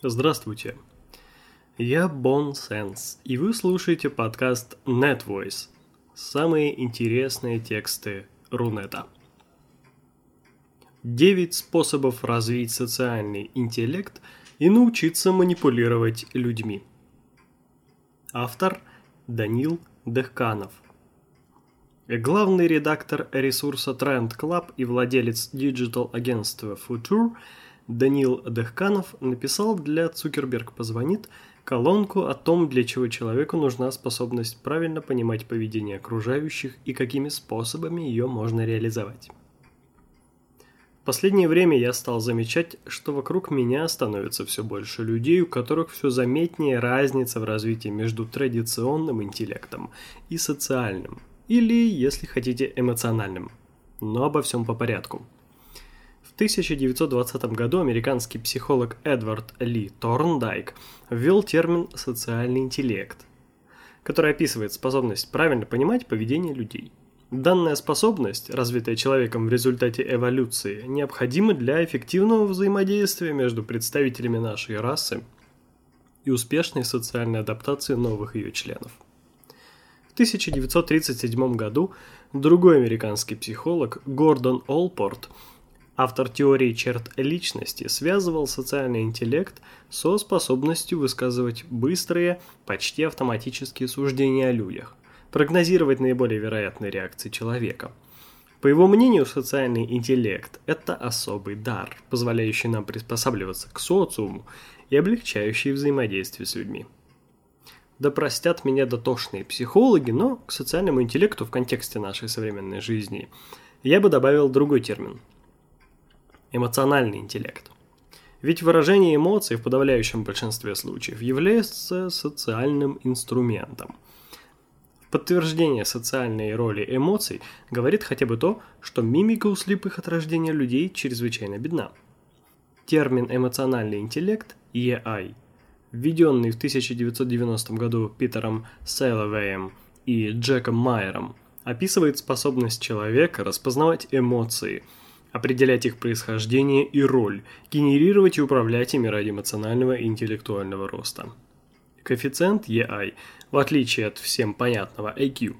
Здравствуйте. Я Бон Сенс, и вы слушаете подкаст NetVoice. Самые интересные тексты Рунета. 9 способов развить социальный интеллект и научиться манипулировать людьми. Автор Данил Дехканов. Главный редактор ресурса Trend Club и владелец digital-агентства Future – Данил Дехканов написал для «Цукерберг позвонит» колонку о том, для чего человеку нужна способность правильно понимать поведение окружающих и какими способами ее можно реализовать. В последнее время я стал замечать, что вокруг меня становится все больше людей, у которых все заметнее разница в развитии между традиционным интеллектом и социальным, или, если хотите, эмоциональным. Но обо всем по порядку – 1920 году американский психолог Эдвард Ли Торндайк ввел термин «социальный интеллект», который описывает способность правильно понимать поведение людей. Данная способность, развитая человеком в результате эволюции, необходима для эффективного взаимодействия между представителями нашей расы и успешной социальной адаптации новых ее членов. В 1937 году другой американский психолог Гордон Олпорт – Автор теории черт личности связывал социальный интеллект со способностью высказывать быстрые, почти автоматические суждения о людях, прогнозировать наиболее вероятные реакции человека. По его мнению, социальный интеллект – это особый дар, позволяющий нам приспосабливаться к социуму и облегчающий взаимодействие с людьми. Да простят меня дотошные психологи, но к социальному интеллекту в контексте нашей современной жизни я бы добавил другой термин – эмоциональный интеллект. Ведь выражение эмоций в подавляющем большинстве случаев является социальным инструментом. Подтверждение социальной роли эмоций говорит хотя бы то, что мимика у слепых от рождения людей чрезвычайно бедна. Термин «эмоциональный интеллект» EI, введенный в 1990 году Питером Селовеем и Джеком Майером, описывает способность человека распознавать эмоции – определять их происхождение и роль, генерировать и управлять ими ради эмоционального и интеллектуального роста. Коэффициент EI, в отличие от всем понятного IQ,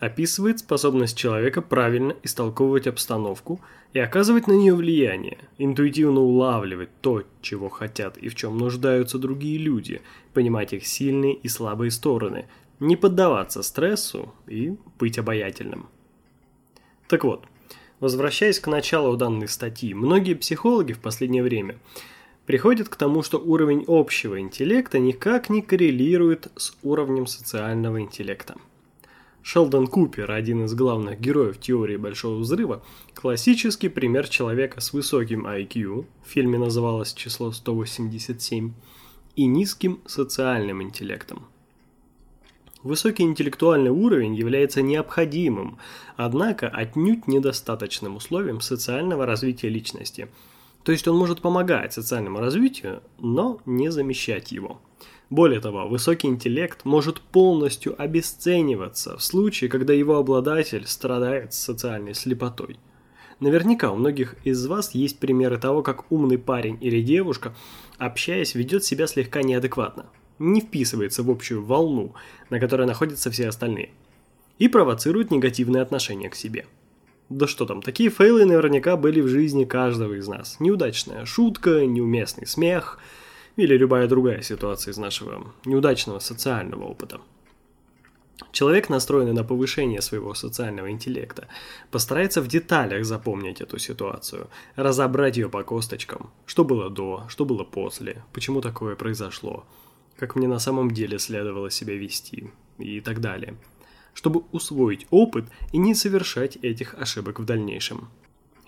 описывает способность человека правильно истолковывать обстановку и оказывать на нее влияние, интуитивно улавливать то, чего хотят и в чем нуждаются другие люди, понимать их сильные и слабые стороны, не поддаваться стрессу и быть обаятельным. Так вот, Возвращаясь к началу данной статьи, многие психологи в последнее время приходят к тому, что уровень общего интеллекта никак не коррелирует с уровнем социального интеллекта. Шелдон Купер, один из главных героев теории Большого Взрыва, классический пример человека с высоким IQ, в фильме называлось число 187, и низким социальным интеллектом. Высокий интеллектуальный уровень является необходимым, однако отнюдь недостаточным условием социального развития личности. То есть он может помогать социальному развитию, но не замещать его. Более того, высокий интеллект может полностью обесцениваться в случае, когда его обладатель страдает социальной слепотой. Наверняка у многих из вас есть примеры того, как умный парень или девушка, общаясь, ведет себя слегка неадекватно не вписывается в общую волну, на которой находятся все остальные, и провоцирует негативное отношение к себе. Да что там, такие фейлы наверняка были в жизни каждого из нас. Неудачная шутка, неуместный смех или любая другая ситуация из нашего неудачного социального опыта. Человек, настроенный на повышение своего социального интеллекта, постарается в деталях запомнить эту ситуацию, разобрать ее по косточкам, что было до, что было после, почему такое произошло – как мне на самом деле следовало себя вести и так далее, чтобы усвоить опыт и не совершать этих ошибок в дальнейшем.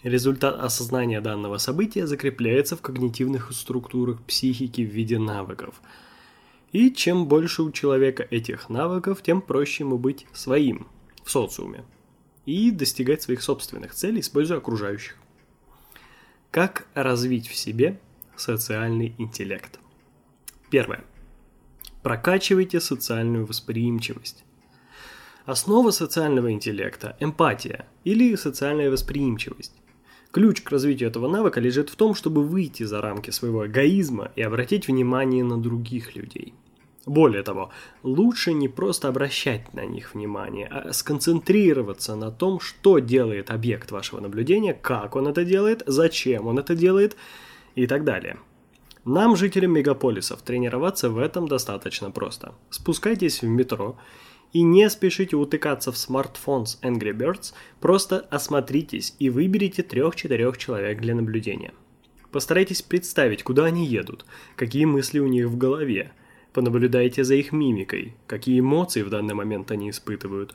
Результат осознания данного события закрепляется в когнитивных структурах психики в виде навыков. И чем больше у человека этих навыков, тем проще ему быть своим в социуме и достигать своих собственных целей, используя окружающих. Как развить в себе социальный интеллект? Первое. Прокачивайте социальную восприимчивость. Основа социального интеллекта – эмпатия или социальная восприимчивость. Ключ к развитию этого навыка лежит в том, чтобы выйти за рамки своего эгоизма и обратить внимание на других людей. Более того, лучше не просто обращать на них внимание, а сконцентрироваться на том, что делает объект вашего наблюдения, как он это делает, зачем он это делает и так далее. Нам, жителям мегаполисов, тренироваться в этом достаточно просто. Спускайтесь в метро и не спешите утыкаться в смартфон с Angry Birds, просто осмотритесь и выберите трех-четырех человек для наблюдения. Постарайтесь представить, куда они едут, какие мысли у них в голове – Понаблюдайте за их мимикой, какие эмоции в данный момент они испытывают.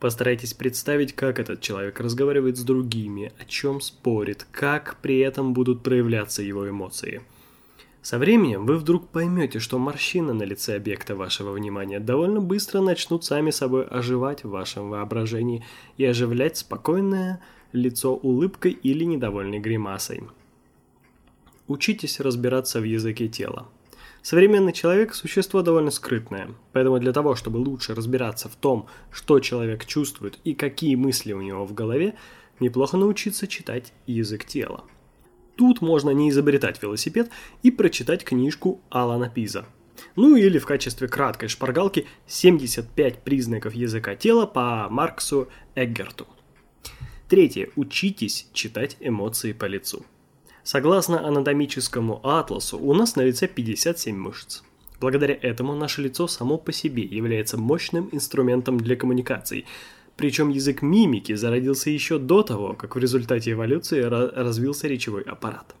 Постарайтесь представить, как этот человек разговаривает с другими, о чем спорит, как при этом будут проявляться его эмоции. Со временем вы вдруг поймете, что морщины на лице объекта вашего внимания довольно быстро начнут сами собой оживать в вашем воображении и оживлять спокойное лицо улыбкой или недовольной гримасой. Учитесь разбираться в языке тела. Современный человек – существо довольно скрытное, поэтому для того, чтобы лучше разбираться в том, что человек чувствует и какие мысли у него в голове, неплохо научиться читать язык тела. Тут можно не изобретать велосипед и прочитать книжку Алана Пиза. Ну или в качестве краткой шпаргалки 75 признаков языка тела по Марксу Эггерту. Третье. Учитесь читать эмоции по лицу. Согласно анатомическому атласу, у нас на лице 57 мышц. Благодаря этому наше лицо само по себе является мощным инструментом для коммуникаций, причем язык мимики зародился еще до того, как в результате эволюции развился речевой аппарат.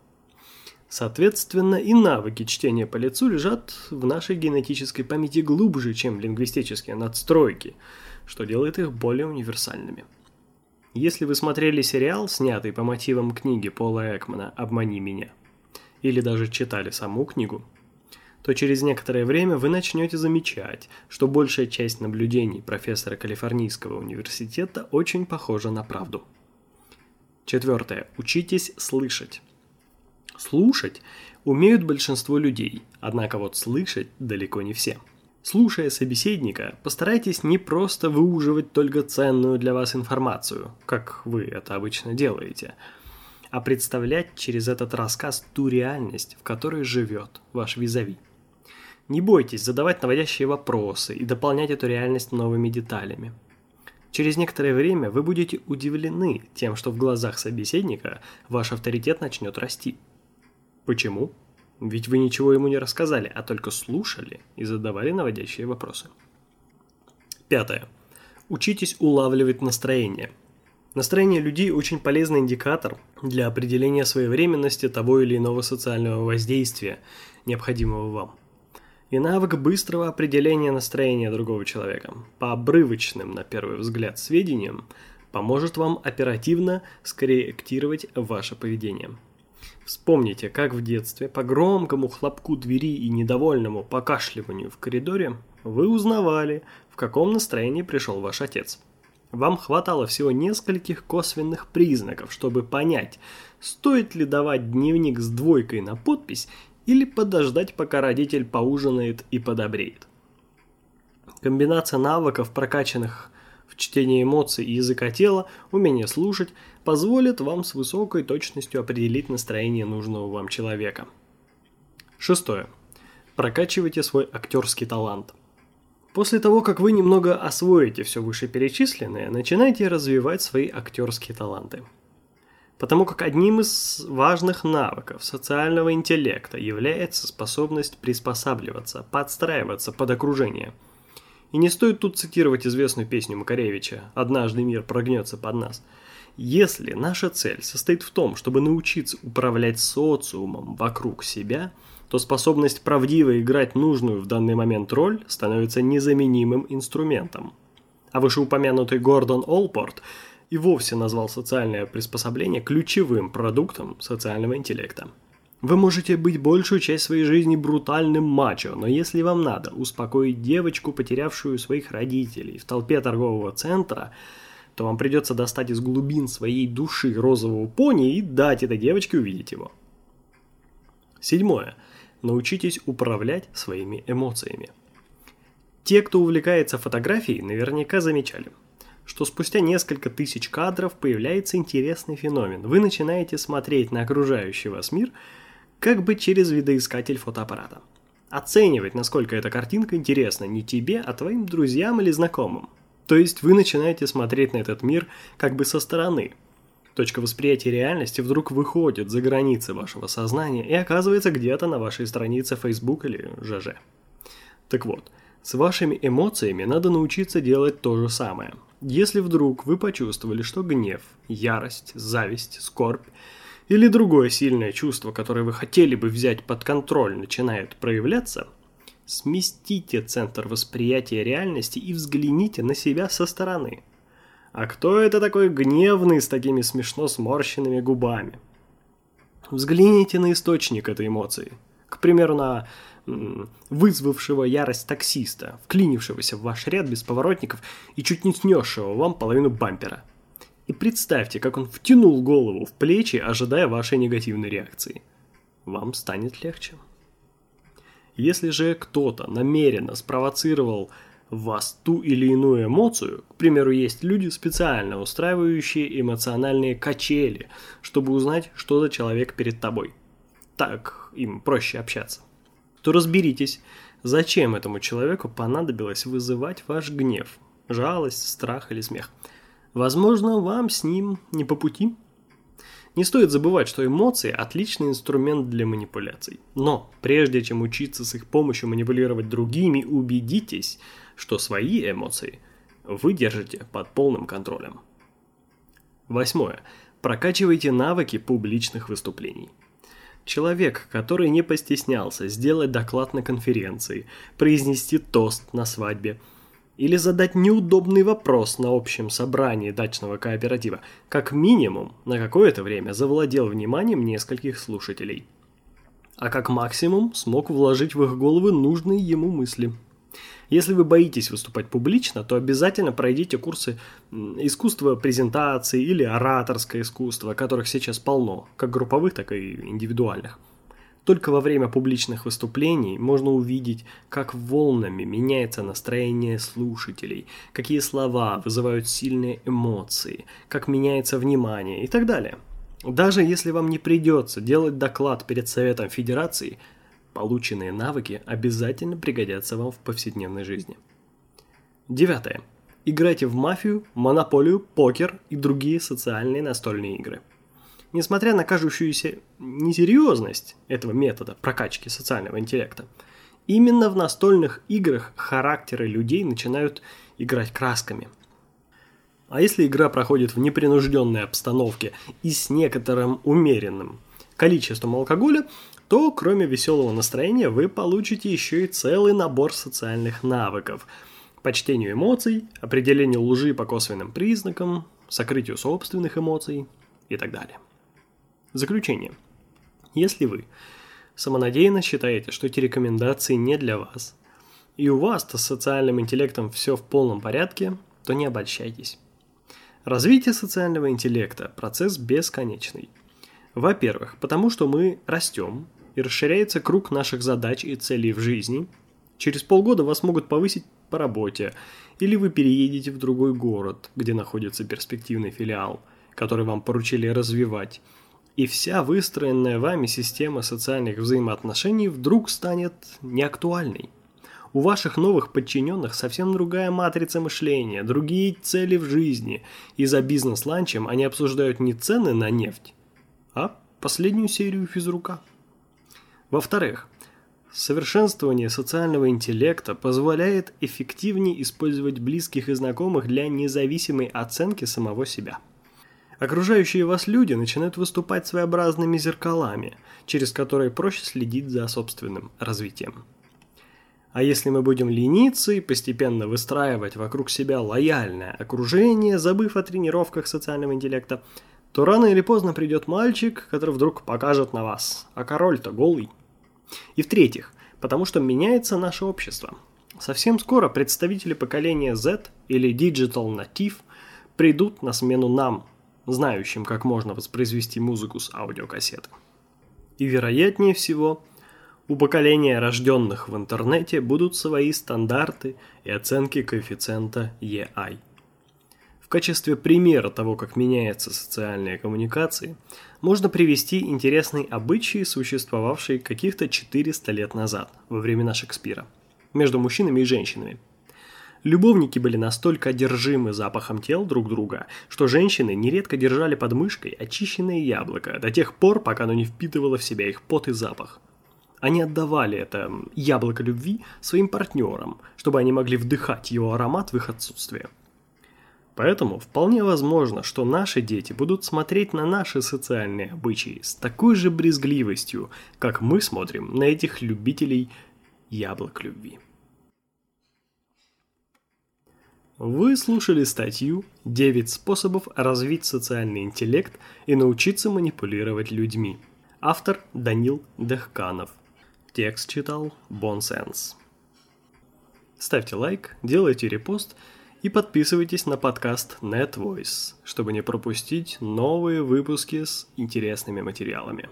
Соответственно, и навыки чтения по лицу лежат в нашей генетической памяти глубже, чем лингвистические надстройки, что делает их более универсальными. Если вы смотрели сериал, снятый по мотивам книги Пола Экмана «Обмани меня», или даже читали саму книгу, то через некоторое время вы начнете замечать, что большая часть наблюдений профессора Калифорнийского университета очень похожа на правду. Четвертое. Учитесь слышать. Слушать умеют большинство людей, однако вот слышать далеко не все. Слушая собеседника, постарайтесь не просто выуживать только ценную для вас информацию, как вы это обычно делаете, а представлять через этот рассказ ту реальность, в которой живет ваш визави. Не бойтесь задавать наводящие вопросы и дополнять эту реальность новыми деталями. Через некоторое время вы будете удивлены тем, что в глазах собеседника ваш авторитет начнет расти. Почему? Ведь вы ничего ему не рассказали, а только слушали и задавали наводящие вопросы. Пятое. Учитесь улавливать настроение. Настроение людей очень полезный индикатор для определения своевременности того или иного социального воздействия, необходимого вам. И навык быстрого определения настроения другого человека по обрывочным, на первый взгляд, сведениям поможет вам оперативно скорректировать ваше поведение – Вспомните, как в детстве по громкому хлопку двери и недовольному покашливанию в коридоре вы узнавали, в каком настроении пришел ваш отец. Вам хватало всего нескольких косвенных признаков, чтобы понять, стоит ли давать дневник с двойкой на подпись или подождать, пока родитель поужинает и подобреет. Комбинация навыков, прокачанных в чтении эмоций и языка тела, умение слушать, позволит вам с высокой точностью определить настроение нужного вам человека. Шестое. Прокачивайте свой актерский талант. После того, как вы немного освоите все вышеперечисленное, начинайте развивать свои актерские таланты. Потому как одним из важных навыков социального интеллекта является способность приспосабливаться, подстраиваться под окружение – и не стоит тут цитировать известную песню Макаревича «Однажды мир прогнется под нас». Если наша цель состоит в том, чтобы научиться управлять социумом вокруг себя, то способность правдиво играть нужную в данный момент роль становится незаменимым инструментом. А вышеупомянутый Гордон Олпорт и вовсе назвал социальное приспособление ключевым продуктом социального интеллекта. Вы можете быть большую часть своей жизни брутальным мачо, но если вам надо успокоить девочку, потерявшую своих родителей в толпе торгового центра, то вам придется достать из глубин своей души розового пони и дать этой девочке увидеть его. Седьмое. Научитесь управлять своими эмоциями. Те, кто увлекается фотографией, наверняка замечали, что спустя несколько тысяч кадров появляется интересный феномен. Вы начинаете смотреть на окружающий вас мир как бы через видоискатель фотоаппарата. Оценивать, насколько эта картинка интересна не тебе, а твоим друзьям или знакомым. То есть вы начинаете смотреть на этот мир как бы со стороны. Точка восприятия реальности вдруг выходит за границы вашего сознания и оказывается где-то на вашей странице Facebook или ЖЖ. Так вот, с вашими эмоциями надо научиться делать то же самое. Если вдруг вы почувствовали, что гнев, ярость, зависть, скорбь или другое сильное чувство, которое вы хотели бы взять под контроль, начинает проявляться, сместите центр восприятия реальности и взгляните на себя со стороны. А кто это такой гневный с такими смешно сморщенными губами? Взгляните на источник этой эмоции. К примеру, на вызвавшего ярость таксиста, вклинившегося в ваш ряд без поворотников и чуть не снесшего вам половину бампера. И представьте, как он втянул голову в плечи, ожидая вашей негативной реакции. Вам станет легче. Если же кто-то намеренно спровоцировал вас ту или иную эмоцию, к примеру, есть люди, специально устраивающие эмоциональные качели, чтобы узнать, что за человек перед тобой. Так им проще общаться то разберитесь, зачем этому человеку понадобилось вызывать ваш гнев, жалость, страх или смех. Возможно, вам с ним не по пути. Не стоит забывать, что эмоции – отличный инструмент для манипуляций. Но прежде чем учиться с их помощью манипулировать другими, убедитесь, что свои эмоции вы держите под полным контролем. Восьмое. Прокачивайте навыки публичных выступлений. Человек, который не постеснялся сделать доклад на конференции, произнести тост на свадьбе или задать неудобный вопрос на общем собрании дачного кооператива, как минимум на какое-то время завладел вниманием нескольких слушателей. А как максимум смог вложить в их головы нужные ему мысли – если вы боитесь выступать публично, то обязательно пройдите курсы искусства презентации или ораторское искусство, которых сейчас полно, как групповых, так и индивидуальных. Только во время публичных выступлений можно увидеть, как волнами меняется настроение слушателей, какие слова вызывают сильные эмоции, как меняется внимание и так далее. Даже если вам не придется делать доклад перед Советом Федерации – Полученные навыки обязательно пригодятся вам в повседневной жизни. Девятое. Играйте в мафию, монополию, покер и другие социальные настольные игры. Несмотря на кажущуюся несерьезность этого метода прокачки социального интеллекта, именно в настольных играх характеры людей начинают играть красками. А если игра проходит в непринужденной обстановке и с некоторым умеренным количеством алкоголя, то кроме веселого настроения вы получите еще и целый набор социальных навыков по чтению эмоций, определению лжи по косвенным признакам, сокрытию собственных эмоций и так далее. Заключение. Если вы самонадеянно считаете, что эти рекомендации не для вас, и у вас-то с социальным интеллектом все в полном порядке, то не обольщайтесь. Развитие социального интеллекта – процесс бесконечный. Во-первых, потому что мы растем, и расширяется круг наших задач и целей в жизни. Через полгода вас могут повысить по работе, или вы переедете в другой город, где находится перспективный филиал, который вам поручили развивать. И вся выстроенная вами система социальных взаимоотношений вдруг станет неактуальной. У ваших новых подчиненных совсем другая матрица мышления, другие цели в жизни, и за бизнес-ланчем они обсуждают не цены на нефть, а последнюю серию физрука. Во-вторых, совершенствование социального интеллекта позволяет эффективнее использовать близких и знакомых для независимой оценки самого себя. Окружающие вас люди начинают выступать своеобразными зеркалами, через которые проще следить за собственным развитием. А если мы будем лениться и постепенно выстраивать вокруг себя лояльное окружение, забыв о тренировках социального интеллекта, то рано или поздно придет мальчик, который вдруг покажет на вас, а король-то голый. И в-третьих, потому что меняется наше общество. Совсем скоро представители поколения Z или Digital Native придут на смену нам, знающим, как можно воспроизвести музыку с аудиокассеты. И вероятнее всего, у поколения рожденных в интернете будут свои стандарты и оценки коэффициента EI. В качестве примера того, как меняются социальные коммуникации, можно привести интересные обычаи, существовавшие каких-то 400 лет назад, во времена Шекспира, между мужчинами и женщинами. Любовники были настолько одержимы запахом тел друг друга, что женщины нередко держали под мышкой очищенное яблоко до тех пор, пока оно не впитывало в себя их пот и запах. Они отдавали это яблоко любви своим партнерам, чтобы они могли вдыхать его аромат в их отсутствие. Поэтому вполне возможно, что наши дети будут смотреть на наши социальные обычаи с такой же брезгливостью, как мы смотрим на этих любителей яблок любви. Вы слушали статью «9 способов развить социальный интеллект и научиться манипулировать людьми». Автор Данил Дехканов. Текст читал Бонсенс. Ставьте лайк, делайте репост – и подписывайтесь на подкаст NetVoice, чтобы не пропустить новые выпуски с интересными материалами.